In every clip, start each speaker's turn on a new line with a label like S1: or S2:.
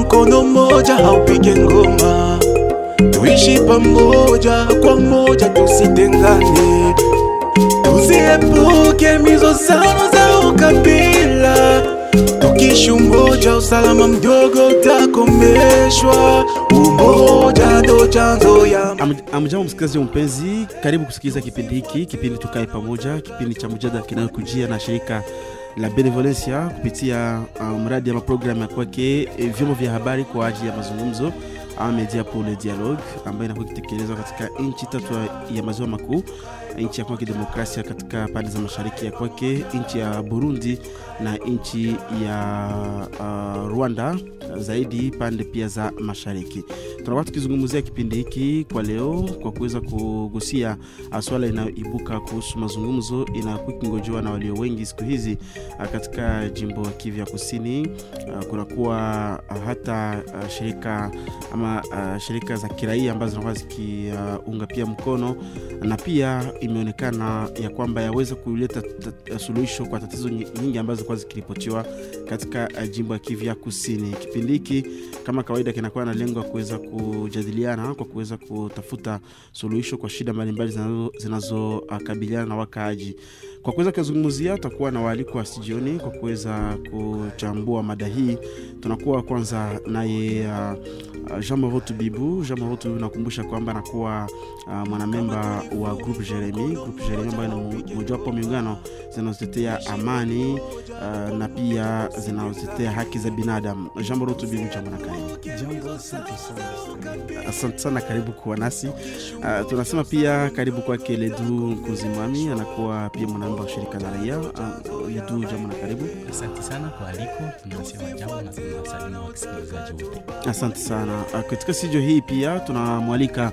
S1: mkono mmoja haupige ngoma, tuishi pamoja kwa moja, tusitengane, tuziepuke mizozano za ukabila. Tukishi umoja, usalama mdogo utakomeshwa. Umoja ndo chanzo ya
S2: Am- Amjambo msikilizaji mpenzi, karibu kusikiliza kipindi hiki, kipindi tukae pamoja, kipindi cha mjadala kinayokujia na shirika la Benevolencia kupitia uh, mradi ama programu ya kwake eh, vyombo vya habari kwa ajili ya mazungumzo ama media pour le dialogue ambayo inakuwa ikitekelezwa katika nchi tatu ya maziwa makuu, nchi ya kwake Kidemokrasia katika pande za mashariki ya kwake, nchi ya Burundi na nchi ya uh, Rwanda zaidi pande pia za mashariki. Tunakuwa tukizungumzia kipindi hiki kwa leo kwa kuweza kugusia uh, swala inayoibuka kuhusu mazungumzo inayokuwa ikingojewa na walio wengi siku hizi uh, katika jimbo ya Kivu ya Kusini. Uh, kunakuwa hata shirika ama shirika za kiraia ambazo zinakuwa zikiunga pia mkono na pia imeonekana ya kwamba yaweza kuleta suluhisho kwa tatizo nyingi ambazo zilikuwa zikiripotiwa katika uh, jimbo ya Kivu ya Kusini. Kipindi hiki kama kawaida kinakuwa na lengo ya kuweza kujadiliana kwa kuweza kutafuta suluhisho kwa shida mbalimbali zinazo- zinazokabiliana na wakaaji. Kwa kuweza kuzungumzia, tutakuwa na waaliko wa studioni kwa kuweza kuchambua mada hii. Tunakuwa kwanza naye uh, uh, Jean Marotu Bibu. Jean Marotu nakumbusha kwamba anakuwa uh, mwanamemba wa Group Jeremy. Group Jeremy ambayo ni mo- mojawapo miungano zinazotetea amani uh, na pia zinazotetea haki za binadamu. Jean Marotu Bibu, jambo na karibu.
S3: Asante sana.
S2: Karibu kuwa nasi. Uh, tunasema pia karibu kwake Ledu kuzimami anakuwa pia mwanamemba wa shirika la raia. yetu jambo na karibu.
S4: Asante sana kwa aliko, tunasema jambo na tunasalimu wasikilizaji wote.
S2: Asante sana. Uh, katika studio hii pia tunamwalika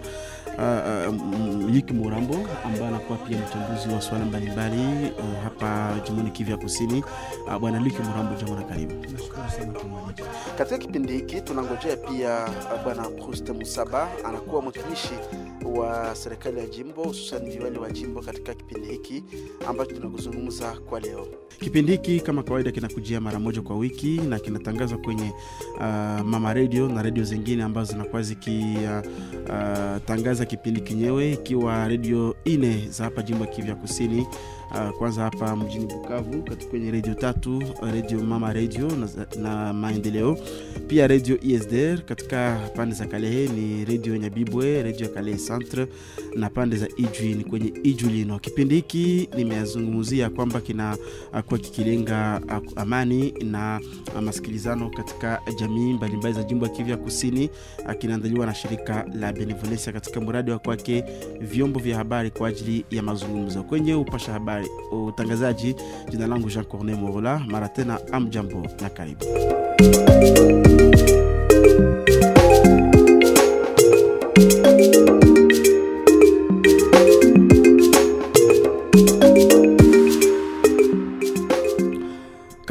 S2: uh, uh, Yiki Murambo ambaye anakuwa pia mchambuzi wa swala mbalimbali uh, hapa jimboni kivya Kusini. Uh, Bwana Yiki Murambo, jambo na karibu. Katika kipindi hiki tunangojea pia uh, Bwana Proust Musaba anakuwa mwakilishi wa serikali ya jimbo hususan viwali wa jimbo katika kipindi hiki ambacho tunakuzungumza kwa leo. Kipindi hiki kama kawaida kinakujia mara moja kwa wiki na kinatangazwa kwenye uh, mama redio na redio zingine ambazo zinakuwa zikitangaza uh, uh, kipindi kenyewe, ikiwa redio ine za hapa jimbo ya Kusini. Uh, kwanza hapa mjini Bukavu kwenye redio tatu, redio mama redio na, na maendeleo pia redio ISDR katika pande za Kalehe ni redio Nyabibwe, redio ya Kalehe Centre na pande za Ijwi ni kwenye Ijulino. Kipindi hiki nimeyazungumzia kwamba kinakuwa kikilenga uh, amani na masikilizano katika jamii mbalimbali za jimbo ya Kivu ya Kusini. Kinaandaliwa na shirika la Benevolencia katika mradi wa kwake vyombo vya habari kwa ajili ya mazungumzo. Kwenye upasha habari utangazaji, jina langu Jean Corne Morola. Mara tena, amjambo na karibu.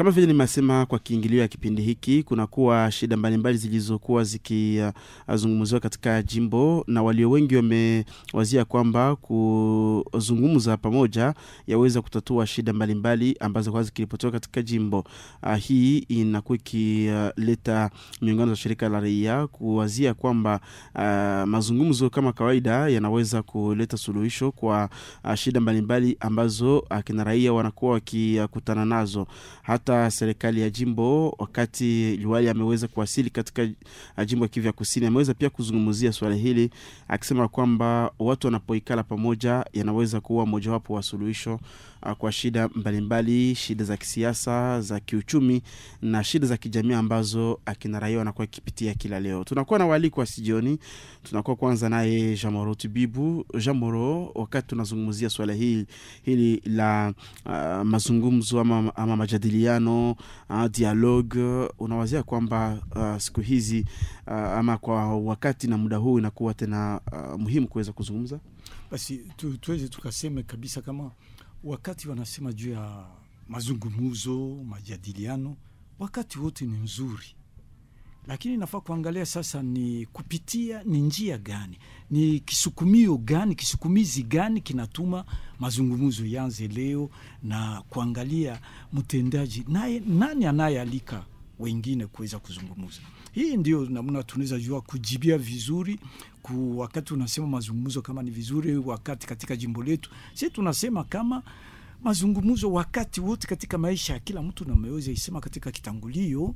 S2: Kama vile nimesema kwa kiingilio ya kipindi hiki, kunakuwa shida mbalimbali zilizokuwa zikizungumziwa katika jimbo, na walio wengi wamewazia kwamba kuzungumza pamoja yaweza kutatua shida mbalimbali ambazo kwa zikiripotiwa katika jimbo. Uh, hii inakuwa ikileta uh, miungano za shirika la raia kuwazia kwamba uh, mazungumzo kama kawaida yanaweza kuleta suluhisho kwa uh, shida mbalimbali ambazo akina raia wanakuwa wakikutana nazo hata serikali ya jimbo wakati liwali ameweza kuwasili katika uh, jimbo ya kivya Kusini, ameweza pia kuzungumzia swala hili akisema kwamba watu wanapoikala pamoja yanaweza kuwa mojawapo wa suluhisho uh, kwa shida mbalimbali, shida za kisiasa, za kiuchumi na shida za kijamii ambazo akina raia wanakuwa akipitia kila leo. Tunakuwa na waalikwa sijioni, tunakuwa kwanza naye Jamoro Tibibu. Jamoro, wakati tunazungumzia swala hili, hili la uh, mazungumzo ama, ama majadiliano uh, dialogue, unawazia kwamba uh, siku hizi uh, ama kwa wakati na muda huu inakuwa tena uh, muhimu kuweza kuzungumza?
S3: Basi tu, tuweze tukaseme kabisa kama wakati wanasema juu ya mazungumuzo majadiliano, wakati wote ni mzuri, lakini nafaa kuangalia sasa ni kupitia ni njia gani, ni kisukumio gani, kisukumizi gani kinatuma mazungumzo yanze leo, na kuangalia mtendaji naye, nani anayealika wengine kuweza kuzungumza. Hii ndio namna tunaweza jua kujibia vizuri ku wakati unasema mazungumzo kama ni vizuri, wakati katika jimbo letu. Sisi tunasema kama mazungumzo wakati wote katika maisha ya kila mtu, nameweza isema katika kitangulio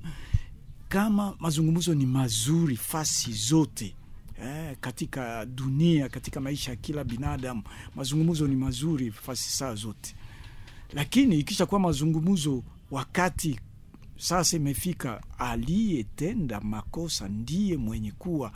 S3: kama mazungumzo ni mazuri fasi zote eh, katika dunia, katika maisha ya kila binadamu, mazungumzo ni mazuri fasi saa zote, lakini ikisha kuwa mazungumzo wakati sasa imefika aliyetenda makosa ndiye mwenye kuwa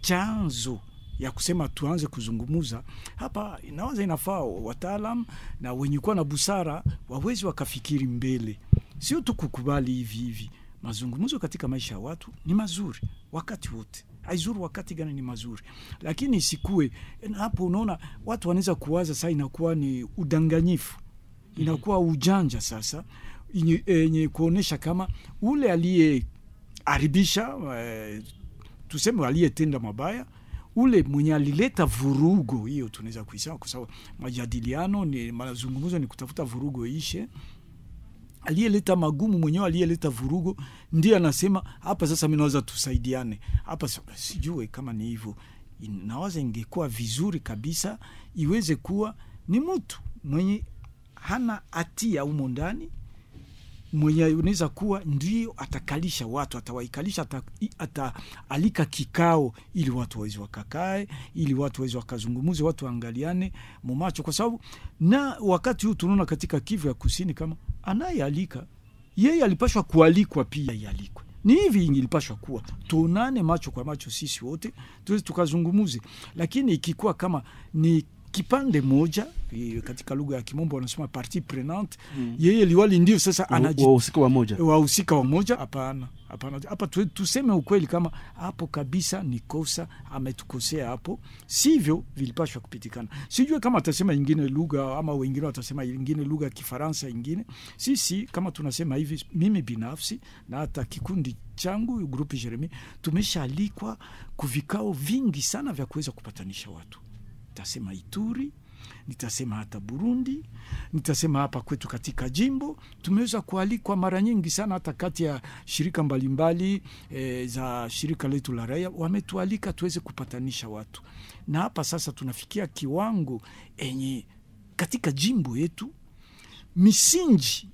S3: chanzo ya kusema tuanze kuzungumuza. Hapa, inawaza inafaa wataalam na wenye kuwa na busara wawezi wakafikiri mbele, sio tu kukubali hivi hivi. Mazungumzo katika maisha ya watu ni mazuri wakati wote, haizuru wakati gani ni mazuri, lakini isikue hapo. Unaona watu wanaweza kuwaza saa inakuwa ni udanganyifu, inakuwa ujanja sasa yenye kuonyesha kama ule aliyeharibisha e, tuseme aliyetenda mabaya ule mwenye alileta vurugo hiyo, tunaweza kuisema kwa sababu majadiliano ni mazungumzo, ni kutafuta vurugo ishe. Aliyeleta magumu mwenyewe, aliyeleta vurugo ndiye anasema hapa sasa, mi naweza tusaidiane hapa. Sijue kama ni hivyo, nawaza ingekuwa vizuri kabisa iweze kuwa ni mtu mwenye hana hatia humo ndani mwenye unaweza kuwa ndio atakalisha watu, atawaikalisha, ataalika kikao ili watu wawezi wakakae, ili watu wawezi wakazungumuze, watu waangaliane mumacho, kwa sababu na wakati huu tunaona katika Kivu ya Kusini kama anayealika yeye alipashwa kualikwa pia ialikwe. Ni hivi ilipashwa kuwa. Tuonane macho kwa macho, sisi wote tuweze tukazungumuze, lakini ikikuwa kama ni kipande moja katika lugha ya Kimombo wanasema parti prenante mm. Yeye liwali ndio sasa
S2: anawahusika wa moja
S3: wahusika wa moja. Hapana, hapana, hapa tuseme ukweli, kama hapo kabisa ni kosa, ametukosea hapo, sivyo vilipashwa kupitikana. Sijue kama atasema ingine lugha ama wengine watasema ingine lugha ya Kifaransa ingine. Sisi kama tunasema hivi, mimi binafsi na hata kikundi changu grupi Jeremi tumeshaalikwa kuvikao vingi sana vya kuweza kupatanisha watu nitasema Ituri, nitasema hata Burundi, nitasema hapa kwetu katika jimbo. Tumeweza kualikwa mara nyingi sana, hata kati ya shirika mbalimbali mbali, e, za shirika letu la raia. Wametualika tuweze kupatanisha watu, na hapa sasa tunafikia kiwango enye katika jimbo yetu misingi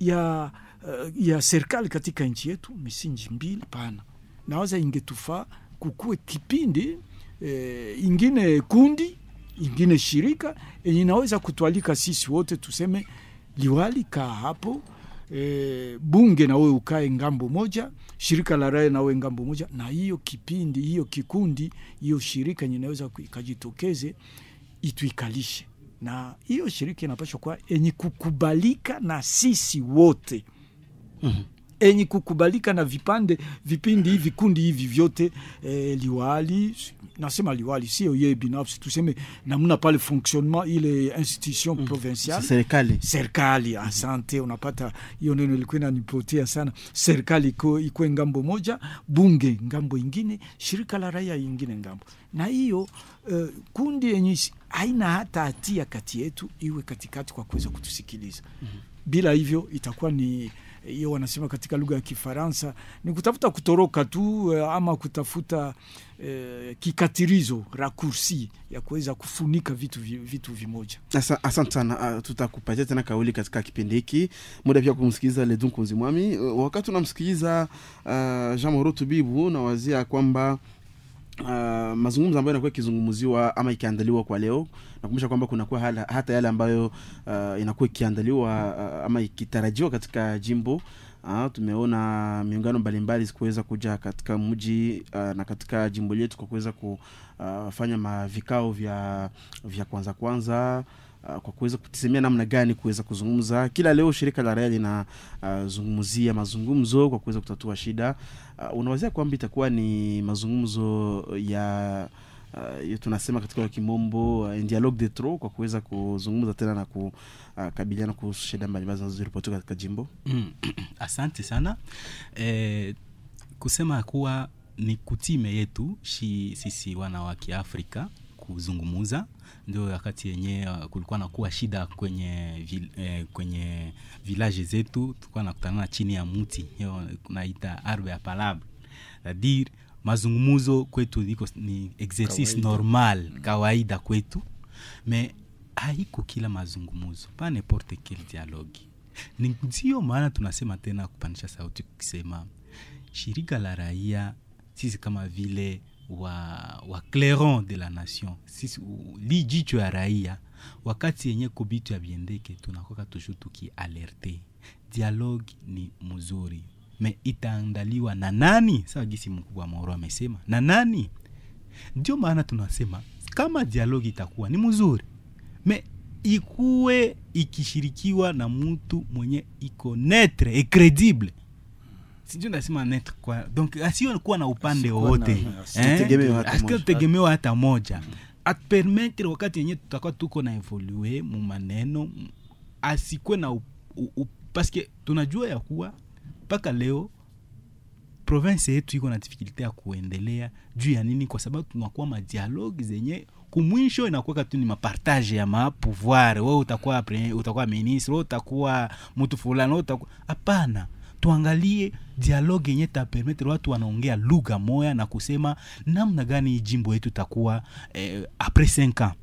S3: ya, uh, ya serikali katika nchi yetu misingi mbili pana, nawaza ingetufaa kukue kipindi E, ingine kundi ingine shirika yenye inaweza kutwalika sisi wote, tuseme liwali kaa hapo e, bunge nawe ukae ng'ambo moja, shirika la raia nawe ng'ambo moja, na hiyo kipindi hiyo kikundi hiyo shirika yenye inaweza ikajitokeze ituikalishe, na hiyo shirika inapashwa kuwa yenye kukubalika na sisi wote. Mm -hmm enye kukubalika na vipande vipindi hivi vikundi hivi vyote eh, liwali nasema liwali sio yeye binafsi, tuseme namna pale fonctionnement ile institution mm, provinciale
S2: serikali
S3: serikali. Asante, unapata hiyo neno ilikuwa inanipotea sana. Serikali iko iko ng'ambo moja, bunge ng'ambo ingine, shirika la raia ingine ng'ambo, na hiyo uh, kundi yenye haina hata hatia kati yetu iwe katikati kwa kuweza kutusikiliza mm -hmm. Bila hivyo itakuwa ni hiyo wanasema katika lugha ya Kifaransa ni kutafuta kutoroka tu ama kutafuta eh, kikatirizo rakursi ya kuweza kufunika vitu, vitu vimoja.
S2: Asa, asante sana. Uh, tutakupatia tena kauli katika kipindi hiki, muda pia kumsikiliza Ledun Kunzimwami. Uh, wakati unamsikiliza uh, Jean Moro Tubibu nawazia kwamba Uh, mazungumzo ambayo inakuwa ikizungumziwa ama ikiandaliwa kwa leo, nakumbusha kwamba kunakuwa hata yale ambayo uh, inakuwa ikiandaliwa uh, ama ikitarajiwa katika jimbo uh, tumeona miungano mbalimbali zikuweza kuja katika mji uh, na katika jimbo letu kwa kuweza kufanya mavikao vya vya kwanza kwanza Uh, kwa kuweza kutisemea namna gani kuweza kuzungumza. Kila leo shirika la raia linazungumzia uh, mazungumzo kwa kuweza kutatua shida. Uh, unawazia kwamba itakuwa ni mazungumzo ya uh, tunasema katika kimombo uh, dialogue de trop kwa kuweza kuzungumza tena na kukabiliana uh, kuhusu shida mbalimbali zinazoripotiwa katika jimbo.
S4: Mm, asante sana eh, kusema kuwa ni kutime yetu shi, sisi wana wa Kiafrika kuzungumuza. Ndio wakati yenye uh, kulikuwa nakuwa shida kwenye vil, eh, kwenye village zetu. Tulikuwa nakutana chini ya mti hiyo naita arbe ya palabre c'est-à-dire mazungumuzo kwetu iko ni exercice
S3: Kawaida.
S4: normal kawaida kwetu. Me haiko kila mazungumuzo pa n'importe quel dialogue. Ni ndio maana tunasema tena kupanisha sauti kusema shirika la raia sisi kama vile wa, wa clairon de la nation. Sisi li jicho ya raia wakati yenye kobitu ya biendeke tunakoka tushu tukialerte dialogue ni mzuri me itaandaliwa na nani? Sawa gisi mkubwa maoro amesema. Na nani? Ndio maana tunasema kama dialogue itakuwa ni mzuri me ikuwe ikishirikiwa na mtu mwenye iko netre et credible sijui nasema net kwa donc asio kuwa na upande wowote
S2: asitegemewe hata moja.
S4: asitegemewa hata moja? Atpermettre wakati yenye tutakuwa tuko na evolue mu maneno asikwe na u, u, u, paske tunajua ya kuwa mpaka leo province yetu iko na difikilte ya kuendelea juu ya nini kwa sababu tunakuwa madialogue zenye kumwisho inakuwa tu ni mapartage ya mapouvoir wewe utakuwa utakuwa ministre wewe utakuwa mtu fulani wewe utakuwa hapana tuangalie dialogue yenye tapermetre watu wanaongea lugha moya na kusema namna gani jimbo yetu takuwa eh, apres 5 ans.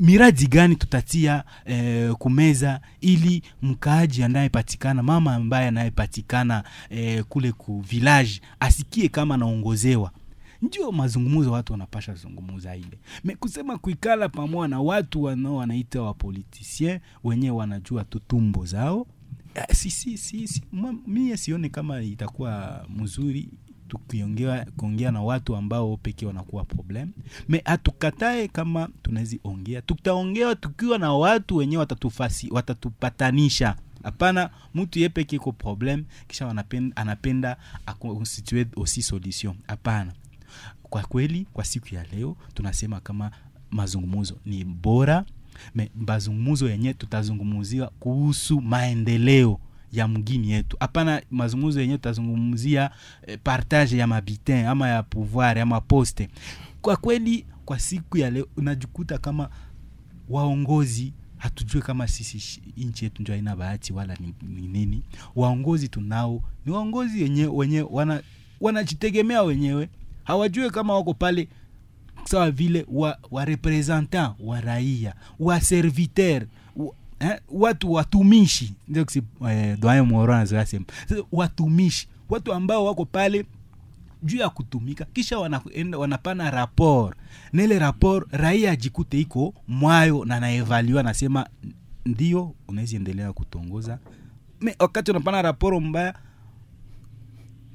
S4: Miradi gani tutatia eh, kumeza ili mkaaji anayepatikana mama ambaye anayepatikana eh, kule ku village asikie kama anaongozewa. Ndio mazungumzo watu wanapasha zungumuza ile. Me kusema kuikala pamoja na watu wanao wanaita wapolitisien wenyewe wanajua tu tumbo zao si, si, si, si. mwa- mie sione kama itakuwa mzuri tukiongea kuongea na watu ambao pekee wanakuwa problem. Me hatukatae kama tunawezi ongea. Tutaongea tukiwa na watu wenyewe watatufasi watatupatanisha. Hapana mtu ye peke iko problem kisha wanapenda, anapenda akonstitue aussi solution. Hapana. Kwa kweli kwa siku ya leo tunasema kama mazungumzo ni bora me mazungumuzo yenye tutazungumuzia kuhusu maendeleo ya mgini yetu. Hapana mazungumuzo yenye tutazungumzia eh, partage ya mabitin ama ya pouvoir ama poste kwa kweli kwa siku ya leo unajikuta kama waongozi hatujue kama sisi nchi yetu ndio haina bahati wala ni, ni nini. Waongozi tunao ni waongozi wenye, wenye wana wanajitegemea wenyewe. Hawajue kama wako pale sawa vile wa, wa representant wa raia wa serviteur eh, watu watumishi ndio eh, watumishi watu ambao wako pale juu ya kutumika kisha wanaenda wanapana rapport. Na ile rapport raia ajikute iko mwayo na naevaliwa nasema ndio unaweza endelea kutongoza. Me wakati unapana rapport mbaya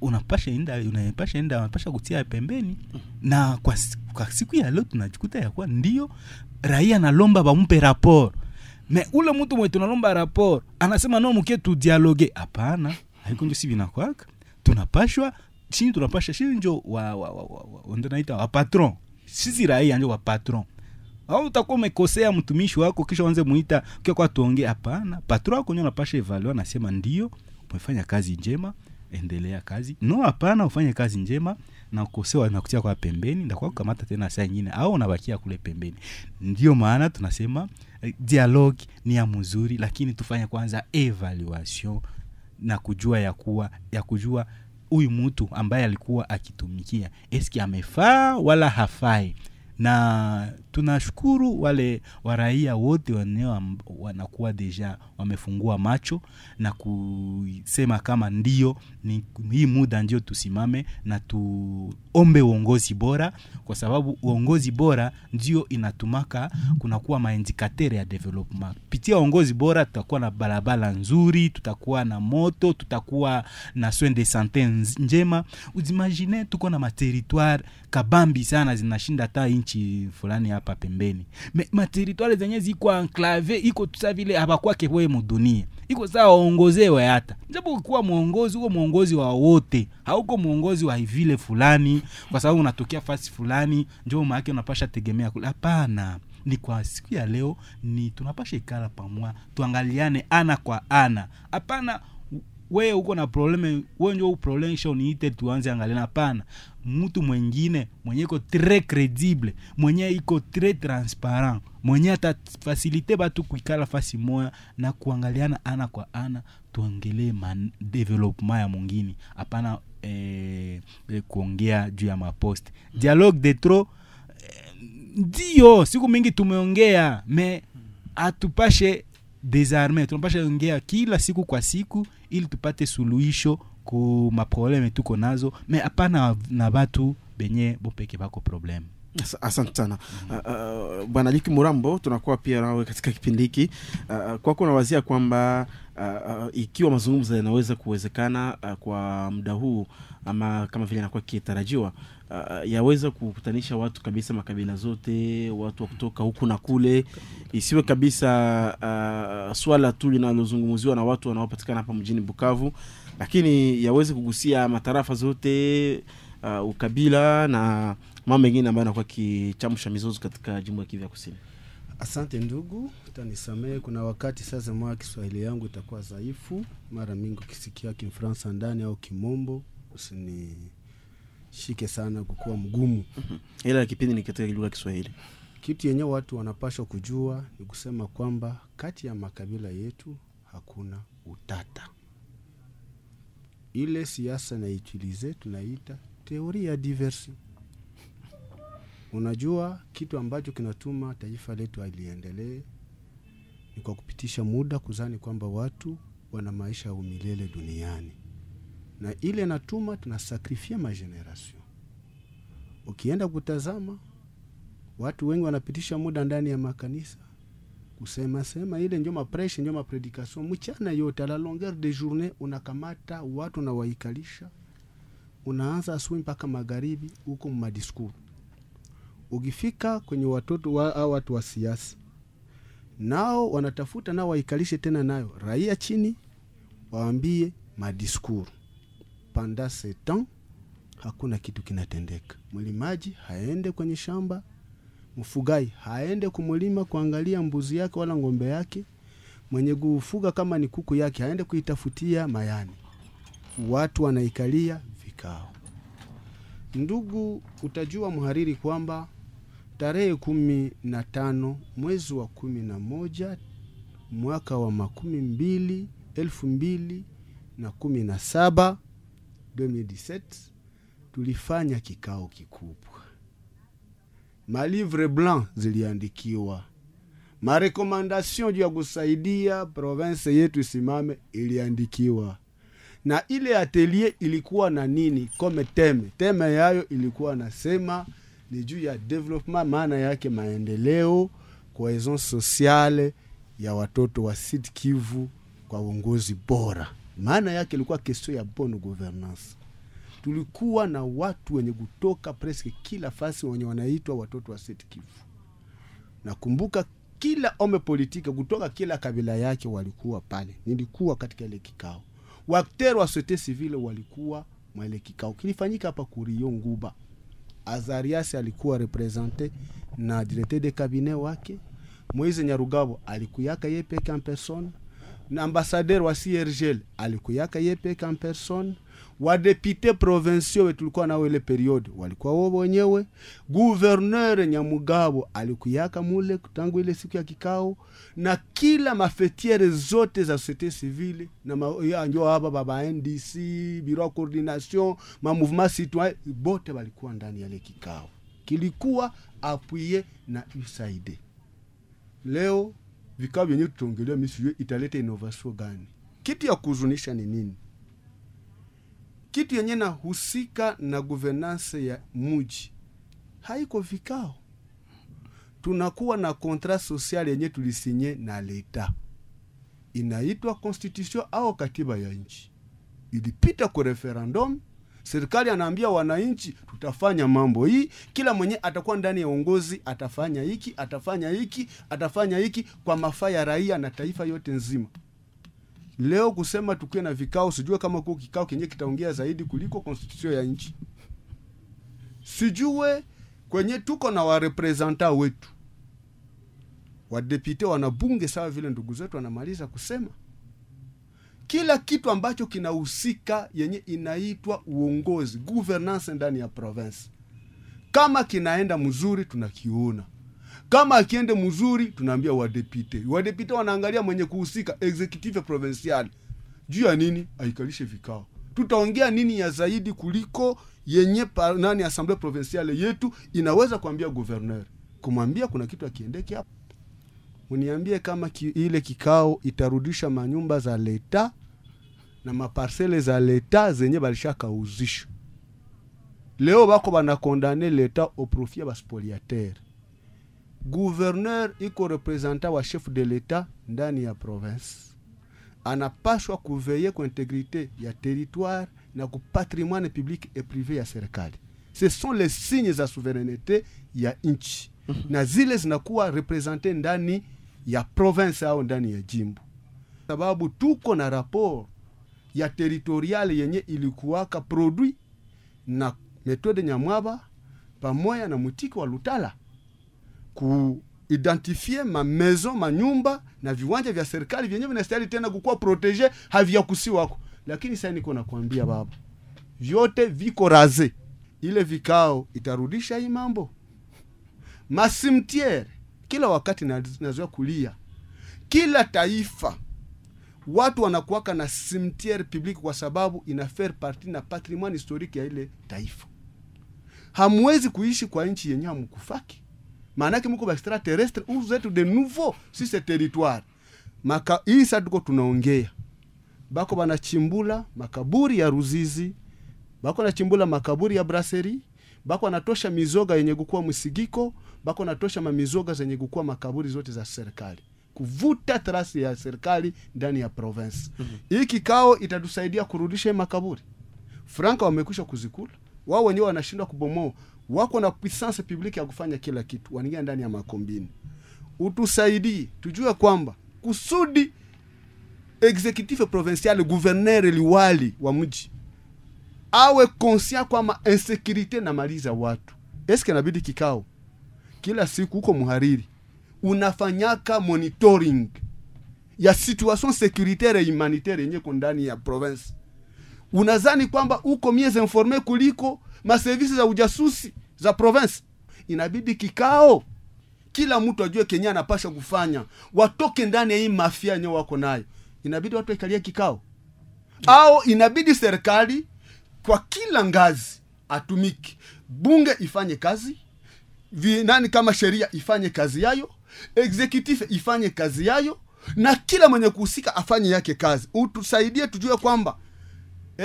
S4: unapasha enda unapasha enda unapasha kutia pembeni. Mm. na kwa, kwa siku ya leo tunajikuta ya kuwa ndio raia nalomba bampe rapport. Me ule mtu mwe tunalomba rapport anasema no mukie tu dialogue. Hapana haiko ndio si vinakwaka tunapashwa chini tunapasha chini njo wa, wa, wa, wa, wa, wa naita wa patron. Sisi raia njo wa patron. Au utakuwa umekosea mtumishi wako kisha uanze muita kia kwa tuongee hapana patron wako nyo unapasha evalua anasema ndio umefanya kazi njema endelea kazi. No hapana ufanye kazi njema na ukosewa nakutia kwa pembeni ndakuwa kukamata tena saa ingine au unabakia kule pembeni. Ndio maana tunasema dialog dialogue ni ya mzuri lakini tufanye kwanza evaluation na kujua ya kuwa ya kujua huyu mtu ambaye alikuwa akitumikia. Eski amefaa wala hafai. Na tunashukuru wale waraia wote waneo wanakuwa deja wamefungua macho na kusema kama ndio ni hii muda ndio tusimame na tuombe uongozi bora kwa sababu uongozi bora ndio inatumaka kunakuwa maindikatere ya development. Pitia uongozi bora tutakuwa na barabara nzuri tutakuwa na moto tutakuwa na soin de sante njema. Uzimagine tuko na materitoire kabambi sana zinashinda hata nchi fulani hapa pembeni. Me- materitware zenye ziko enclave iko tusa vile habakwake wewe mudunia iko saa waongozewe hata. Japo kuwa mwongozi huko mwongozi wa wote. Hauko mwongozi wa vile fulani kwa sababu unatokea fasi fulani njo maake unapasha tegemea kule. Hapana. Ni kwa siku ya leo ni tunapasha ikala pamoja tuangaliane ana kwa ana. Hapana we uko na probleme wewe njo probleme sha uniite tuanze angalia hapana. Mtu mwengine mwenye iko tre credible mwenye iko tre transparent mwenye atafasilite batu kuikala fasi moya na kuangaliana ana kwa ana tuongelee man- development ya mwingine. Hapana eh, eh, kuongea juu ya mapost. Dialogue de trop eh, ndio siku mingi tumeongea me atupashe desarme tunapasha ongea kila siku kwa siku ili tupate suluhisho ku maprobleme tuko nazo me hapana na batu benye bopeke bako probleme.
S2: Asante sana. Mm uh, uh, bwana liki murambo tunakuwa pia nawe katika kipindi hiki. Uh, kwako unawazia kwamba uh, ikiwa mazungumzo yanaweza kuwezekana uh, kwa muda huu ama kama vile anakuwa kitarajiwa uh, yaweza kukutanisha watu kabisa makabila zote watu wa kutoka huku na kule isiwe kabisa uh, swala tu linalozungumziwa na watu wanaopatikana hapa mjini bukavu lakini yaweze kugusia matarafa zote uh, ukabila na mambo mengine ambayo anakuwa kichamsha mizozo katika jimbo ya Kivu ya Kusini.
S5: Asante ndugu, utanisamehe. Kuna wakati sasa mwa Kiswahili yangu itakuwa dhaifu, mara mingi ukisikia Kimfaransa ndani au Kimombo usinishike sana kukuwa mgumu.
S2: Ila kipindi ni katika lugha ya Kiswahili.
S5: Kitu yenye watu wanapashwa kujua ni kusema kwamba kati ya makabila yetu hakuna utata. Ile siasa naitilize tunaita teoria ya diversion. Unajua kitu ambacho kinatuma taifa letu aliendelee ni kwa kupitisha muda kuzani kwamba watu wana maisha ya umilele duniani, na ile natuma tunasakrifia majenerasio. Ukienda kutazama watu wengi wanapitisha muda ndani ya makanisa kusema sema, ile ndio mapreshe ndio mapredikasio mchana yote, la longueur de journée unakamata watu na waikalisha, unaanza asubuhi mpaka magharibi huko madiskuru ukifika kwenye watoto wa, watu wa siasa nao wanatafuta nao waikalishe tena nayo. Raia chini waambie madiskuru panda setan, hakuna kitu kinatendeka. Mlimaji haende kwenye shamba mfugai haende kumulima kuangalia mbuzi yake wala ng'ombe yake. Mwenye kufuga kama ni kuku yake haende kuitafutia mayani. Watu wanaikalia vikao. Ndugu utajua mhariri kwamba tarehe kumi na tano mwezi wa kumi na moja mwaka wa makumi mbili elfu mbili na kumi na saba 2017 tulifanya kikao kikubwa. Malivre blanc ziliandikiwa. Marekomandation juu ya kusaidia province yetu isimame iliandikiwa. Na ile atelier ilikuwa na nini? Kome teme. Teme yayo ilikuwa nasema ni juu ya development maana yake maendeleo cohesion sociale ya watoto wa Sud Kivu kwa uongozi bora. Maana yake ilikuwa question ya bonne governance tulikuwa na watu wenye kutoka presque kila fasi wenye wanaitwa watoto wa Sud Kivu. Nakumbuka kila ome politike kutoka kila kabila yake walikuwa pale. Nilikuwa katika ile kikao. Wakteri wa societe civile walikuwa mwele kikao. Kilifanyika hapa kurio nguba azarias alikuwa represente na directeur de cabinet wake. Moise nyarugabo alikuyaka ye peke en personne. Na ambassadeur wa CIRGL alikuyaka ye peke en personne wadepute provincial we tulikuwa nao ile periode walikuwa wao wenyewe. Gouverneur nyamugabo alikuyaka mule tangu ile siku ya kikao. Na kila mafetiere zote za societe civile na njo hapa baba ndc ya coordination ma mouvement citoyen bote walikuwa ndani ya ile kikao. Kilikuwa apuye na usaid. Leo vikao vyenyewe tutaongelea misiyo italeta innovation gani. Kitu ya kuzunisha ni nini kitu yenye nahusika na guvernance ya muji haiko vikao. Tunakuwa na contrat social yenye tulisinye na leta. Inaitwa constitution au katiba ya nchi. Ilipita kwa referendum serikali anaambia wananchi tutafanya mambo hii kila mwenye atakuwa ndani ya uongozi atafanya hiki atafanya hiki atafanya hiki kwa mafaa ya raia na taifa yote nzima leo kusema tukiwe na vikao sijue kama kuo kikao kenye kitaongea zaidi kuliko constitution ya nchi. Sijue kwenye tuko na warepresenta wetu. Wadepute wanabunge sawa vile ndugu zetu wanamaliza kusema. Kila kitu ambacho kinahusika yenye inaitwa uongozi governance ndani ya province. Kama kinaenda mzuri tunakiona kama akiende mzuri tunaambia wadepite. Wadepite wanaangalia mwenye kuhusika executive provincial. Juu ya nini? Aikalishe vikao. Tutaongea nini ya zaidi kuliko yenye nani assemblée provinciale yetu inaweza kuambia gouverneur. Kumwambia kuna kitu akiendeke hapo uniambie kama ki, ile kikao itarudisha manyumba za leta na maparsele za leta zenye balishakauzisha leo bako banakondane leta au profit ya baspoliatere gouverneur iko representa wa chef de l'Etat ndani ya province. Anapashwa kuveye kwa integrite ya territoire na ku patrimoine public et privé ya serikali. Ce sont les signes za souveraineté ya nchi. Na zile zinakuwa represente ndani ya province au ndani ya jimbo. Sababu tuko na rapport ya territorial yenye ilikuwaka produit na metode nyamwaba pamoja na mutiki wa lutala kuidentifie mamezo manyumba na viwanja vya serikali vyenye vinastahili tena kukuwa protege havyakusiwako lakini sasa niko nakwambia baba vyote viko raze ile vikao itarudisha hii mambo. Masimtiere kila wakati na- nazoea kulia. Kila taifa watu wanakuwaka na simtiere public kwa sababu ina faire partie na patrimoine historique ya ile taifa. Hamwezi kuishi kwa nchi yenye hamkufaki maanake mko extraterrestre vous zetu de nouveau si ce territoire. Maka hii sasa tuko tunaongea. Bako banachimbula makaburi ya ruzizi. Bako nachimbula makaburi ya Braseri, bako anatosha mizoga yenye kukuwa msigiko bako natosha mamizoga zenye kukuwa makaburi zote za serikali. Kuvuta trasi ya serikali ndani ya province. Mm-hmm. Hii kikao itatusaidia kurudisha makaburi. Franka wamekwisha kuzikula. Wao wenyewe wanashindwa kubomoa wako na puissance publique ya kufanya kila kitu. Wanaingia ndani ya makombini. Utusaidie. Tujue kwamba kusudi executive provincial gouverneur liwali wa mji awe conscient kwamba na maliza watu. Eske inabidi kikao? Kila siku huko muhariri. Unafanyaka monitoring ya situation securitaire humanitaire yenye ndani ya province. Unazani kwamba uko mieux informé kuliko maservisi za ujasusi za province. Inabidi kikao. Kila mtu ajue kenye anapasha kufanya. Watoke ndani ya hii mafia yenye wako nayo. Inabidi watu waikalia kikao. Au inabidi serikali kwa kila ngazi atumiki bunge ifanye kazi. Vi, nani kama sheria ifanye kazi yayo. Executive ifanye kazi yayo. Na kila mwenye kuhusika afanye yake kazi. Utusaidie tujue kwamba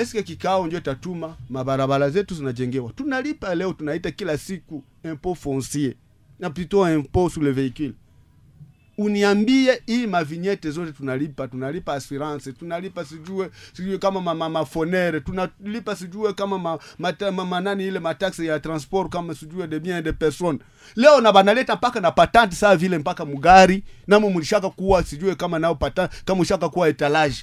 S5: eske kikao ndio tatuma? Mabarabara zetu zinajengewa. Tunalipa leo tunaita kila siku impot foncier. Na plutôt impot sur le véhicule. Uniambie hii mavinyete zote tunalipa. Tunalipa assurance tunalipa sijue sijue kama mama mafonere tunalipa sijue kama ma, mata, mama nani ile mataxe ya transport kama sijue de bien de personne leo na banaleta mpaka na patente saa vile mpaka mugari. Namo mulishaka kuwa sijue kama nao patente kama ushaka kuwa etalage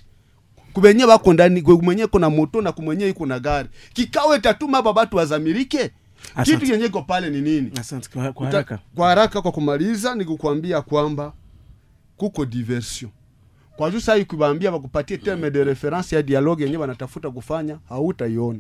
S5: kubenye bako ndani kuna moto na kumwenye iko na gari. Kikawe tatuma baba watu wazamirike kitu yenye iko pale ni nini?
S2: Asante kwa, kwa
S5: Uta-
S2: haraka.
S5: kwa haraka kwa kumaliza nikukwambia kwamba kuko diversion. Kwa juu sai ikubambia bakupatie terme de reference ya dialogue yenye wanatafuta kufanya hautaiona.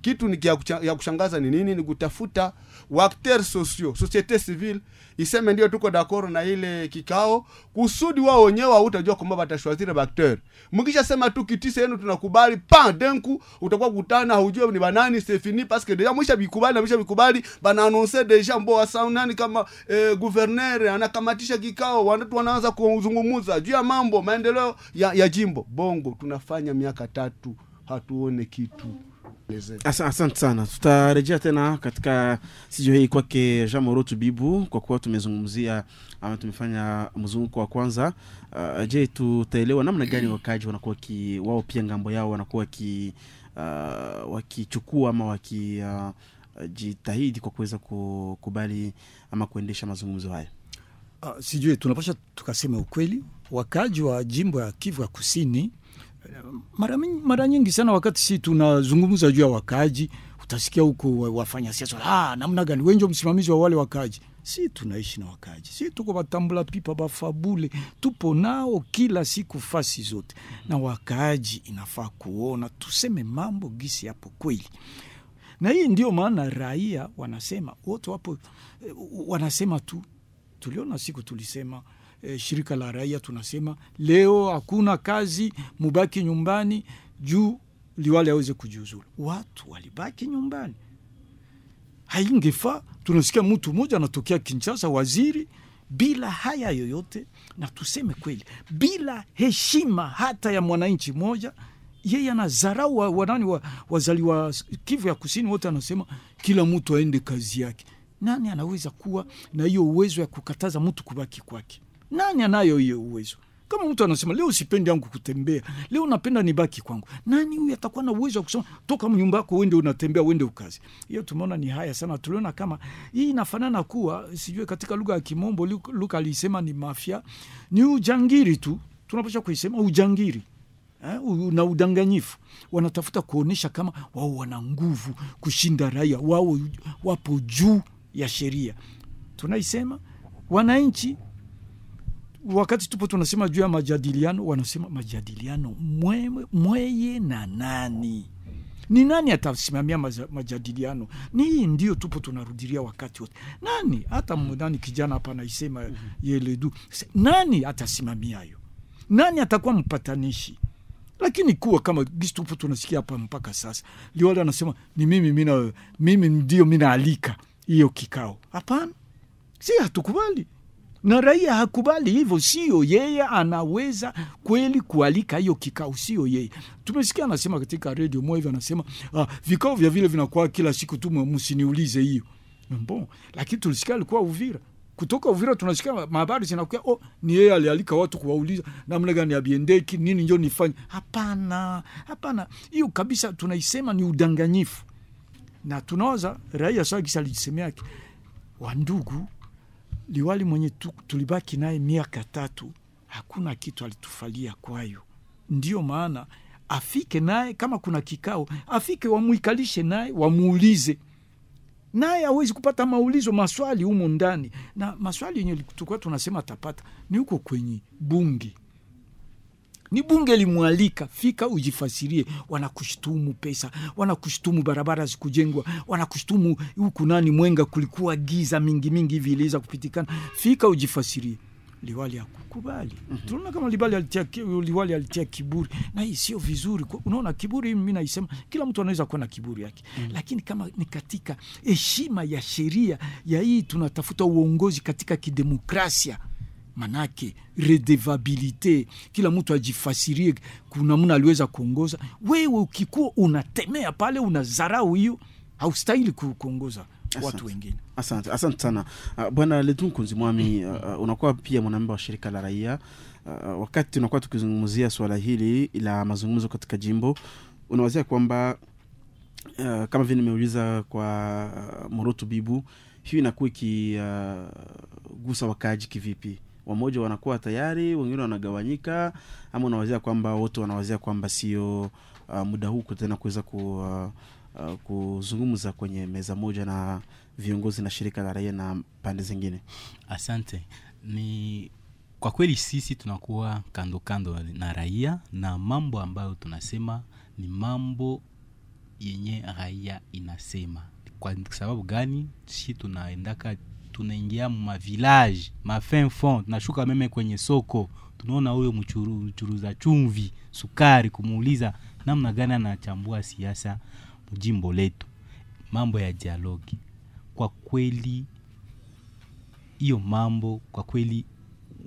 S5: Kitu ni ya kushangaza ni nini? Ni kutafuta wakter sociaux societe civile iseme ndio tuko d'accord na ile kikao kusudi wao wenyewe hautajua kwamba watashwazire bakter mkisha sema tu kitisa yenu tunakubali pa denku utakuwa kutana haujue ni banani sefini paske deja mwisha bikubali na mwisha bikubali bana annoncer deja mbo wa saunani kama eh, gouverneur anakamatisha kikao watu wanaanza kuzungumuza juu ya mambo maendeleo ya, ya jimbo. Bongo tunafanya miaka tatu hatuone kitu
S2: asante sana. Tutarejea tena katika sijo hii kwake jean morotu bibu kwa kuwa tumezungumzia ama tumefanya mzunguko wa kwanza. Uh, je tutaelewa namna gani wakaji wanakuwa ki, wao pia ng'ambo yao wanakuwa waki, uh, wakichukua ama wakijitahidi kwa kuweza kukubali ama kuendesha mazungumzo haya?
S3: Uh, sijui tunapasha tukasema ukweli, wakaji wa jimbo ya Kivu ya Kusini mara, mara nyingi sana wakati si tunazungumza juu ya wakaji, utasikia huko wafanya siasa ah, namna gani? Wenjo msimamizi wa wale wakaji si tunaishi na wakaji, si tuko batambula pipa bafabule, tupo nao kila siku fasi zote, na wakaji inafaa kuona tuseme mambo gisi yapo kweli. Na hii ndio maana raia wanasema wote wapo eh, wanasema tu. Tuliona siku tulisema eh, shirika la raia tunasema. Leo hakuna kazi mubaki nyumbani juu liwali aweze kujiuzulu. Watu walibaki nyumbani. Haingefaa. Tunasikia mtu mmoja anatokea kinchasa waziri bila haya yoyote. Na tuseme kweli bila heshima hata ya mwananchi mmoja yeye anazarau wa, wanani wa, wazaliwa kivu ya kusini wote anasema kila mtu aende kazi yake. Nani anaweza kuwa na hiyo uwezo ya kukataza mtu kubaki kwake nani anayo hiyo uwezo? Kama mtu anasema leo sipendi yangu kutembea leo napenda nibaki kwangu. Nani huyu atakuwa na uwezo wa kusema toka nyumba yako uende unatembea uende ukazi hiyo tumeona ni haya sana. Tuliona kama hii inafanana kuwa sijue katika lugha ya kimombo Luka alisema ni mafya ni ujangiri tu. Tunapasha kuisema ujangiri eh, na udanganyifu. Wanatafuta kuonyesha kama wao wana nguvu kushinda raia wao wapo juu ya sheria. Tunaisema wananchi wakati tupo tunasema juu ya majadiliano wanasema majadiliano mwewe, mweye na nani? Ni nani atasimamia majadiliano? Ni hii ndio tupo tunarudilia wakati wote. Nani? Hata mnani kijana hapa anaisema yeledu. Nani atasimamia hayo nani atakuwa mpatanishi? Lakini kuwa kama gisi tupo tunasikia hapa mpaka sasa liwali anasema ni mimi mina, mimi ndio minaalika hiyo kikao. Hapana. Si hatukubali na raia hakubali hivyo, sio yeye anaweza kweli kualika hiyo kikao, sio yeye. Tumesikia anasema katika redio moja hivi, anasema ah, vikao vya vile vinakuwa kila siku tu, msiniulize hiyo bon. Lakini tulisikia alikuwa Uvira, kutoka Uvira tunasikia mahabari zinakuwa oh, ni yeye alialika watu kuwauliza namna gani abiendeki nini njo nifanye. Hapana, hapana, hiyo kabisa tunaisema ni udanganyifu, na tunawaza raia sawa kisa alijisemea wandugu liwali mwenye tu, tulibaki naye miaka tatu, hakuna kitu alitufalia kwayo. Ndio maana afike naye, kama kuna kikao afike, wamwikalishe naye, wamuulize. Naye awezi kupata maulizo maswali humo ndani, na maswali yenye tulikuwa tunasema atapata ni huko kwenye bunge ni bunge limwalika, fika ujifasirie. Wanakushtumu pesa, wanakushtumu barabara zikujengwa, wanakushtumu huku nani Mwenga kulikuwa giza mingi mingi hivi iliweza kupitikana. Fika ujifasirie. Liwali akukubali. mm -hmm. Tunaona kama Liwali alitia, Liwali alitia kiburi, na hii sio vizuri. Unaona kiburi, mimi naisema kila mtu anaweza kuwa na kiburi yake mm -hmm. Lakini kama ni katika heshima ya sheria ya hii, tunatafuta uongozi katika kidemokrasia manake redevabilite, kila mtu ajifasirie kuna mna aliweza kuongoza. Wewe ukikuwa unatemea pale, una dharau hiyo, haustahili kuongoza watu wengine.
S2: Asante, asante sana uh, bwana letu Kunzi Mwami. Uh, unakuwa pia mwanamemba wa shirika la raia uh, wakati unakuwa tukizungumzia swala hili la mazungumzo katika jimbo, unawazia kwamba uh, kama vile nimeuliza kwa uh, Moroto Bibu, hiyo inakuwa ikigusa uh, wakaaji kivipi? Wamoja wanakuwa tayari, wengine wanagawanyika, ama unawazia kwamba wote wanawazia kwamba sio uh, muda huu tena kuweza ku, uh, uh, kuzungumza kwenye meza moja na viongozi na shirika la raia na pande zingine.
S4: Asante. Ni kwa kweli sisi tunakuwa kando kando na raia na mambo ambayo tunasema ni mambo yenye raia inasema. Kwa sababu gani? si tunaendaka tunaingia mavillage mafin fond, tunashuka meme kwenye soko, tunaona huyo mchuruza chumvi, sukari, kumuuliza namna gani anachambua siasa mjimbo letu, mambo ya dialogi. Kwa kweli hiyo mambo kwa kweli,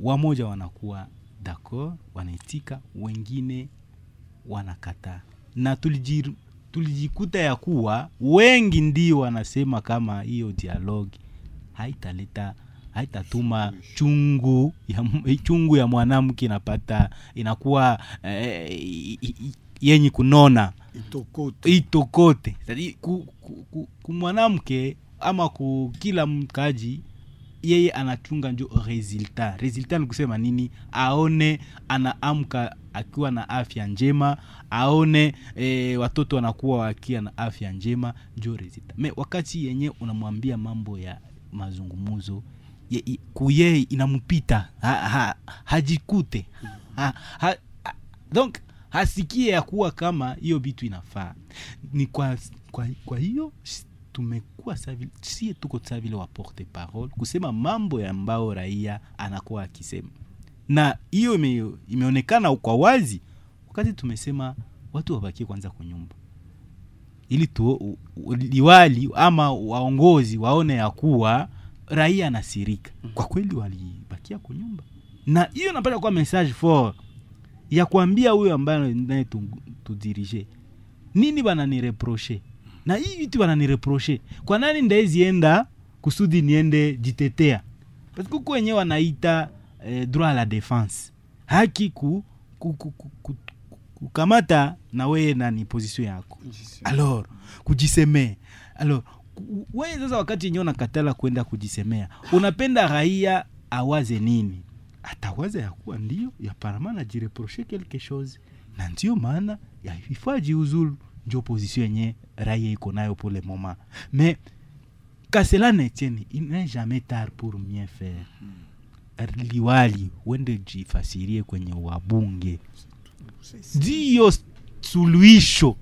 S4: wamoja wanakuwa d'accord, wanaitika, wengine wanakataa, na tulijikuta ya kuwa wengi ndio wanasema kama hiyo dialogi haitaleta haitatuma chungu ya, chungu ya mwanamke inapata inakuwa eh, yenye kunona
S3: itokote,
S4: itokote. Ku, ku, ku, ku mwanamke ama ku kila mkaji yeye anachunga njo resultat. Resultat ni kusema nini? Aone anaamka akiwa na afya njema, aone e, watoto wanakuwa wakiwa na afya njema, njo resultat. Me wakati yenye unamwambia mambo ya mazungumuzo kuye inampita. Ha, ha, hajikute. Ha, ha, donc hasikie ya kuwa kama hiyo vitu inafaa. Ni kwa, kwa, kwa hiyo tumekuwa sie tuko sa vile wa porte parole kusema mambo ya raia anakuwa akisema. Na hiyo ime, imeonekana kwa wazi wakati tumesema watu wabakie kwanza kunyumba nyumba ili tu, liwali ama waongozi waone ya kuwa raia anasirika. Kwa kweli walibakia kwa nyumba. Na hiyo napata kuwa message for ya kuambia huyo ambaye naye tu- tudirige nini bananireproche na hii vitu bananireproche kwa nani ndaezienda kusudi niende jitetea? Parce kuko wenyewe wanaita eh, droit à la defense haki ku, ku, ku, ku, ku, kukamata na weye nani position yako. Alors kujisemea. Alors wewe sasa wakati yenyewe unakatala kwenda kujisemea unapenda raia awaze nini? Atawaza ya kuwa ndio yaparama najireproche quelque chose. Na ndio maana ya jiuzulu njo position yenye raia iko nayo pour le moment. Mais qu'à cela ne tienne il n'est jamais tard pour mieux faire. Liwali wende jifasirie kwenye wabunge ndiyo suluhisho.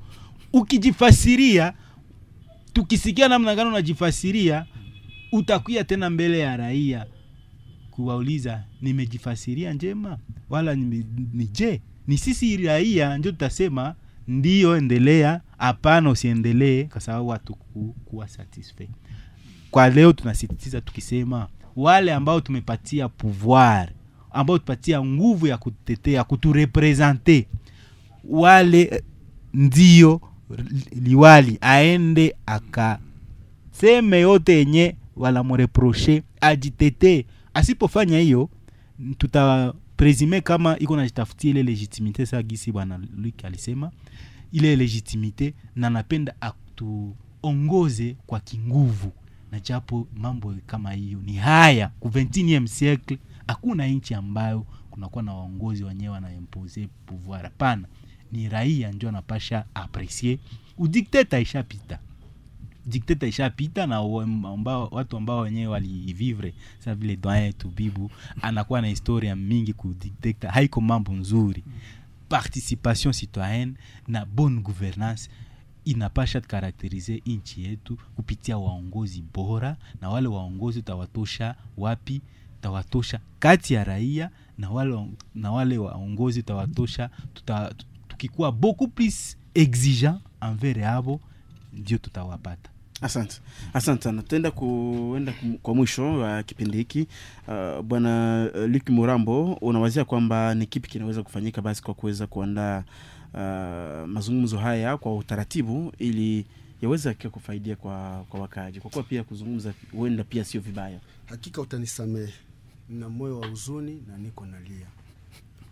S4: Ukijifasiria tukisikia namna gani unajifasiria utakuya tena mbele ya raia kuwauliza nimejifasiria njema? Wala ni je ni sisi raia ndio tutasema ndiyo endelea. Hapana usiendelee kwa sababu watu satisfa kwa leo tunasisitiza tukisema wale ambao tumepatia pouvoir ambao tupatia nguvu ya kutetea kuturepresente. Wale eh, ndio liwali aende akaseme yote yenye walamureproche ajitetee asipofanya hiyo tutapresime kama iko najitafutia ile legitimite sa gisi bwana luk alisema ile legitimite na napenda atuongoze kwa kinguvu na japo mambo kama hiyo ni haya ku 21 siècle hakuna nchi ambayo kunakuwa na waongozi wenyewe wanaempose pouvoir. Hapana ni raia njo anapasha apresie udikteta ishapita. Dikteta ishapita na ambao, watu ambao wenyewe walivivre sa vile doyen tubibu anakuwa na historia mingi kudikteta haiko mambo nzuri. Participation citoyenne na bonne gouvernance inapasha karakterize nchi yetu kupitia waongozi bora na wale waongozi utawatosha wapi? Utawatosha kati ya raia na wale, na wale waongozi utawatosha tuta, tukikuwa beaucoup plus exigeant envers yabo ndio tutawapata.
S2: Asante. Asante sana. Tutaenda kuenda kwa mwisho wa kipindi hiki. Uh, bwana Luc luk murambo unawazia kwamba ni kipi kinaweza kufanyika basi kwa kuweza kuandaa uh, mazungumzo haya kwa utaratibu ili yaweze kia kufaidia kwa, kwa wakaaji. Kwa kuwa pia kuzungumza huenda pia sio vibaya.
S5: Hakika utanisamehe. Na moyo wa huzuni na niko nalia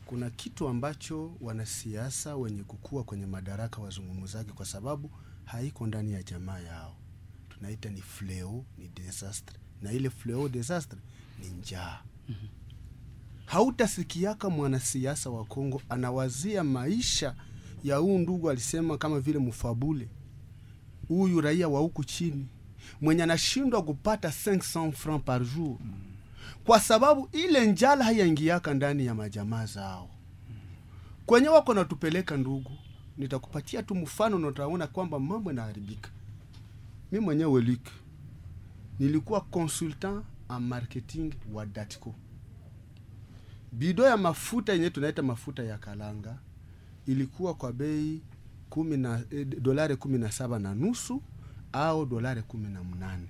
S5: kuna kitu ambacho wanasiasa wenye kukua kwenye madaraka wazungumzake, kwa sababu haiko ndani ya jamaa yao. Tunaita ni fleo ni disaster, na ile fleo disaster ni njaa. Mm -hmm. hautasikiaka mwanasiasa wa kongo anawazia maisha ya huu ndugu alisema kama vile mfabule huyu raia wa huku chini mwenye anashindwa kupata 500 francs par jour kwa sababu ile njala hayaingiaka ndani ya majamaa zao. Kwenye wako natupeleka ndugu nitakupatia tu mfano na utaona kwamba mambo yanaharibika. Mi mwenyewe lik nilikuwa consultant en marketing wa datco. Bido ya mafuta yenye tunaita mafuta ya kalanga ilikuwa kwa bei kumi eh, dolari kumi na saba na nusu au dolari kumi na mnane.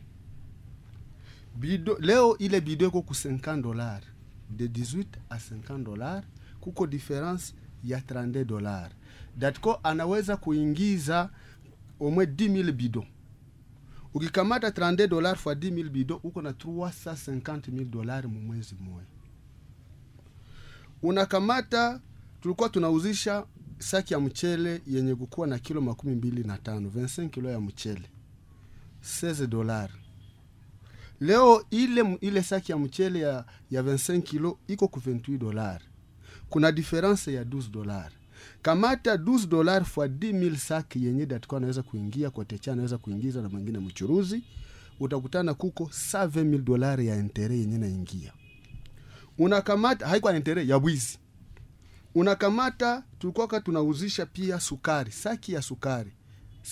S5: Bido, leo ile bido iko ku 50 dollar de 18 a 50 dolar kuko difference ya 32 dollar datko anaweza kuingiza omwe 10000 bido. Ukikamata 32 dollar fois 10000 bido uko na 350000 dollar mu mwezi mmoja unakamata tulikuwa tunauzisha saki ya mchele yenye kukuwa na kilo makumi mbili na tano 25 kilo ya mchele 16 dolari leo ile ile saki ya mchele ya, ya 25 kilo iko ku 28 dolari kuna diferense ya 12 dolari kamata 12 dolari fwa 10000 saki yenye datikuwa anaweza kuingia kwa techa anaweza kuingiza na mwingine mchuruzi utakutana kuko 7000 dolari ya intere yenye naingia unakamata haikuwa intere ya bwizi unakamata tulikuwaka tunauzisha pia sukari saki ya sukari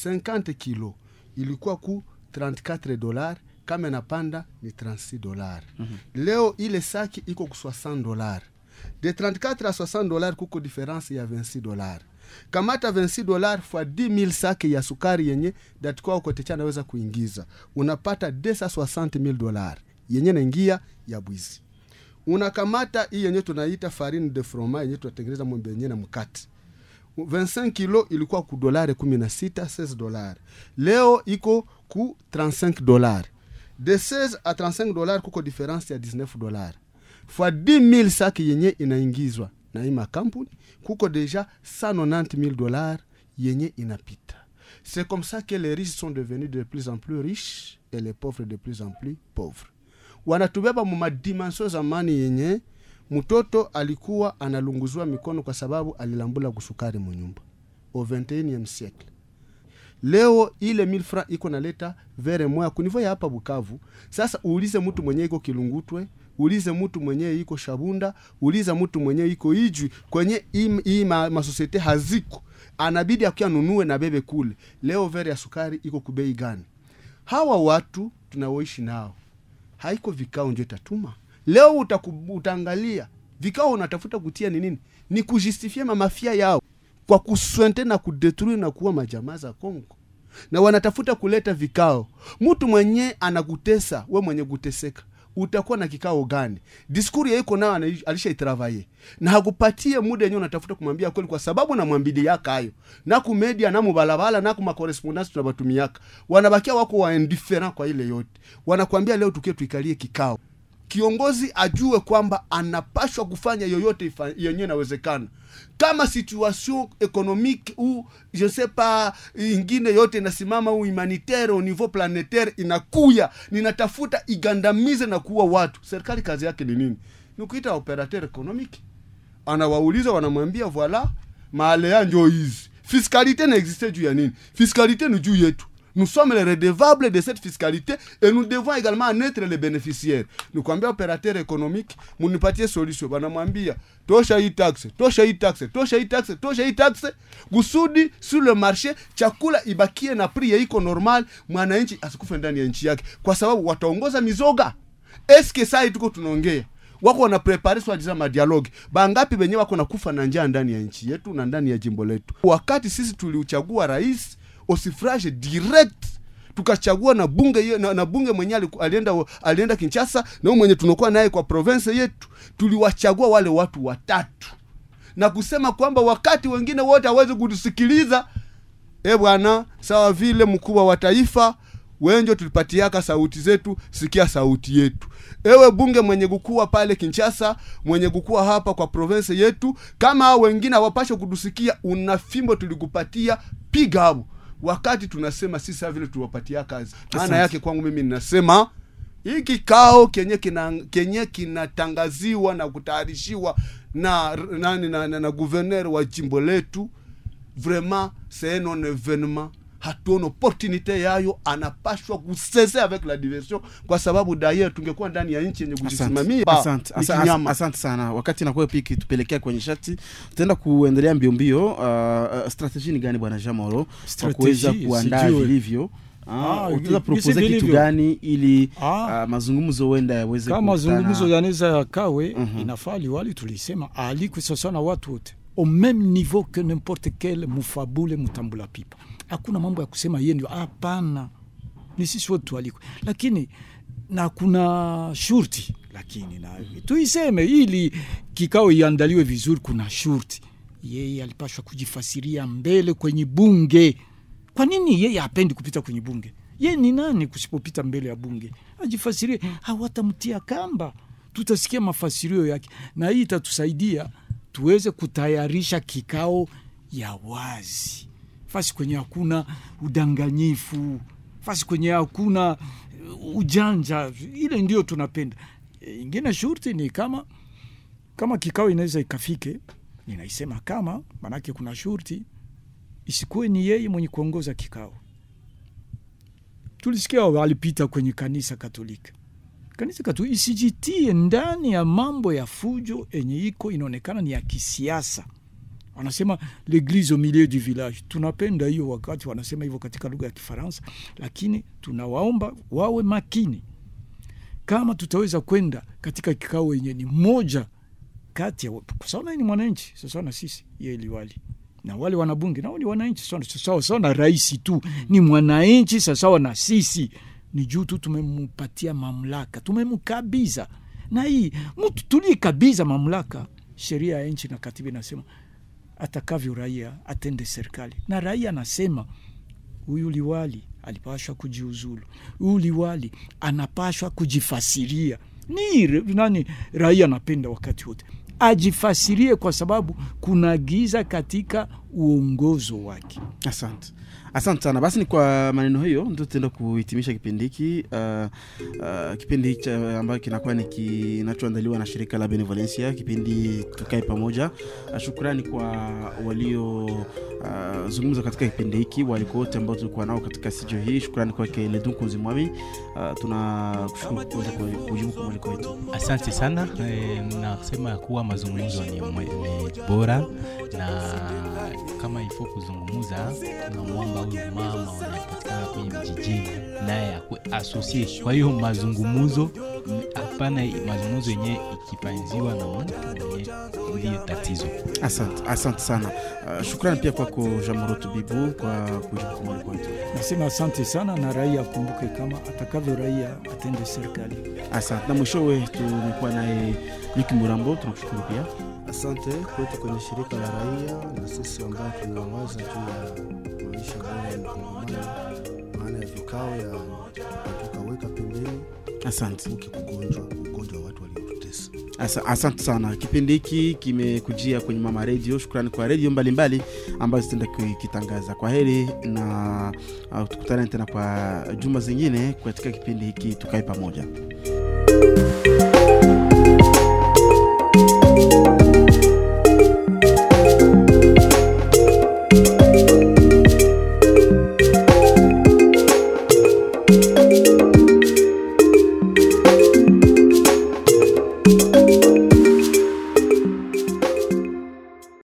S5: 50 kilo. Ilikuwa ku 34 dolar kama inapanda ni 36 dolar mm-hmm. leo ile saki iko ku 60 dolar de 34 a 60 dolar kuko diference ya 26 dolar kamata 26 dolar fwa 10000 saki ya sukari yenye datukwa ukotecha naweza kuingiza. Unapata 260000 dolar yenye naingia ya bwizi unakamata hii yenye tunaita farine de fromage yenye tunatengeneza mwembe yenye na mkate. 25 kilo ilikuwa ku dolare 16 16 dolari leo iko ku 35 dolari de 16 a 35 dolari kuko difference ya 19 dolari fois 10000 saki yenye inaingizwa na hii makampuni kuko deja 190000 dolari yenye inapita. C'est comme ça que les riches sont devenus de plus en plus riches et les pauvres de plus en plus pauvres wanatubeba mu madimension zamani yenye mtoto alikuwa analunguzwa mikono kwa sababu alilambula kusukari munyumba au 21e siècle leo ile 1000 francs iko naleta vere moya kunivo ya hapa Bukavu. Sasa uulize mtu mwenye iko Kilungutwe, ulize mtu mwenye iko Shabunda, uliza mtu mwenye iko Ijwi, kwenye hii- hii ma, masosiete haziko, anabidi akia nunue na bebe kule. Leo vere ya sukari iko kubei gani? Hawa watu tunaoishi nao haiko vikao ndio itatuma? Leo utaangalia vikao unatafuta kutia ni nini? Ni kujistifia mamafia yao kwa kuswente na kudetrui na kuwa majamaa za Kongo. Na wanatafuta kuleta vikao. Mtu mwenye anakutesa we mwenye kuteseka utakuwa na kikao gani? Diskuri yaiko nayo alishaitravaye na hakupatie muda yenyewe unatafuta kumwambia kweli, kwa sababu namwambiliaka hayo. Na kumedia na mubalabala na kumakorespondance tunabatumiaka. Wanabakia wako wa indifferent kwa ile yote, wanakwambia leo tukie tuikalie kikao. Kiongozi ajue kwamba anapashwa kufanya yoyote yenyewe yenye inawezekana kama situation économique ou je sais pas ingine yote inasimama au humanitaire au niveau planetaire inakuya ninatafuta igandamize na kuwa watu. Serikali kazi yake ni nini? Ni kuita operateur économique. Anawauliza wanamwambia voilà maalea njo hizi. Fiscalité naexiste juu ya nini? Fiscalité ni juu yetu nous sommes les redevables de cette fiscalité et nous devons également en être les bénéficiaires. Nikwambia opérateur économique munipatie solution banamwambia tosha hii taxe tosha hii taxe tosha hii taxe tosha hii taxe. Kusudi sur le marché chakula ibakie na prix iko normal mwananchi asikufe ndani ya nchi yake. Kwa sababu wataongoza mizoga. Eske sai tuko tunaongea wako wanaprepare swajiza madialogi bangapi benye wako nakufa na njaa ndani ya nchi yetu na ndani ya jimbo letu? Wakati sisi tuliuchagua rais au suffrage direct. Tukachagua na bunge na, na bunge mwenye alienda alienda Kinshasa na mwenye tunakuwa naye kwa province yetu tuliwachagua wale watu watatu. Na kusema kwamba wakati wengine wote hawezi kutusikiliza e bwana sawa vile mkubwa wa taifa wenjo tulipatiaka sauti zetu sikia sauti yetu. Ewe bunge mwenye kukuwa pale Kinshasa, mwenye kukuwa hapa kwa province yetu kama wengine hawapashe kutusikia una fimbo tulikupatia piga hapo wakati tunasema si sawa vile tuwapatia kazi maana yake kwangu mimi ninasema hii kikao kenye kina kenye kinatangaziwa na kutayarishiwa na nani na, na, na guverner wa jimbo letu vraiment c'est un événement hatuona opportunité yayo anapashwa kusese avec la diversion kwa sababu daye tungekuwa ndani ya nchi yenye kujisimamia
S2: Asante, asante, asante sana. Wakati nakuwa pia kitupelekea kwenye shati tutaenda kuendelea mbio mbio uh, uh, strategie ni gani bwana jamoro kwa kuweza
S3: Strategie,
S2: kuandaa vilivyo?
S3: Ah,
S2: utaweza
S3: gisi
S2: propose kitu gani ili
S3: Ah.
S2: uh, mazungumzo huenda yaweze
S3: kama mazungumzo yanaweza yakawe
S2: Mhm.
S3: inafaa liwali tulisema alikwe sasa na watu wote au même niveau que n'importe quel mufabule mutambula pipa hakuna mambo ya kusema yeye ndio hapana. Ni sisi wote tualikwe. Lakini na kuna shurti. Lakini na tuiseme ili kikao iandaliwe vizuri kuna shurti. Yeye alipashwa kujifasiria mbele kwenye bunge. Kwa nini yeye hapendi kupita kwenye bunge? Ye ni nani kusipopita mbele ya bunge? Ajifasirie hawatamtia kamba. Tutasikia mafasirio yake. Na hii itatusaidia tuweze kutayarisha kikao ya wazi fasi kwenye hakuna udanganyifu fasi kwenye hakuna uh, ujanja ile ndio tunapenda E, ingine shurti ni kama kama kikao inaweza ikafike ninaisema kama manake kuna shurti isikuwe ni yeye mwenye kuongoza kikao tulisikia walipita kwenye kanisa Katolika. Kanisa Katolika isijitie ndani ya mambo ya fujo enye iko inaonekana ni ya kisiasa. Wanasema l'église au milieu du village. Tunapenda hiyo wakati wanasema hivyo katika lugha ya Kifaransa, lakini tunawaomba wawe makini. Kama tutaweza kwenda katika kikao yenye ni moja kati ya kwa ni mwananchi sasa na sisi yeye liwali. Na wale wanabunge nao ni wananchi sawa sawa na rais tu ni mwananchi sawasawa na sisi. Ni juu tu tumemupatia mamlaka tumemkabiza na hii mtu tulikabiza mamlaka sheria ya nchi na katiba inasema atakavyo raia atende serikali. Na raia anasema huyu liwali alipashwa kujiuzulu. Huyu liwali anapashwa kujifasiria. Ni nani raia anapenda wakati wote. Ajifasirie kwa sababu kuna giza katika uongozo wake.
S2: Asante asante sana. Basi ni kwa maneno hiyo ndio tutaenda kuhitimisha kipindi hiki uh, uh, kipindi hiki ambacho kinakuwa ni kinachoandaliwa na shirika la benevolencia kipindi tukae pamoja. Uh, shukrani kwa walio uh, zungumza katika kipindi hiki waliko wote ambao tulikuwa nao katika studio hii. Shukrani kwake ledun kunzimwami uh, tunakushukuru kujibu kwa mwaliko wetu.
S4: Asante sana. E, nasema kuwa mazungumzo ni, ni bora na kama ifo kuzungumza tunamwomba huyu mama wanapatikana kwenye vijijini naye akwe asosie kwa hiyo mazungumuzo hapana mazungumuzo yenyewe ikipanziwa na mtu mwenye ndiyo tatizo
S2: asante asante sana. Uh, shukrani pia kwako jamorotu bibu kwa kujibu kwetu.
S3: nasema asante sana na raia akumbuke kama atakavyo raia atende serikali.
S2: Asante. Na mwishowe tumekuwa naye Luki Murambo, tunakushukuru pia.
S5: Asante kwetu kwenye shirika la raia na sisi ambao tunawaza juu ya maisha maana ya vikao ya tukaweka pembeni
S2: Asante,
S5: ukikugonjwa ugonjwa wa watu waliotutesa.
S2: Asa, asante sana. Kipindi hiki kimekujia kwenye Mama redio Shukrani kwa redio mbalimbali ambazo zitaenda kukitangaza. Kwa heri na uh, tukutane tena kwa juma zingine katika kipindi hiki tukae pamoja.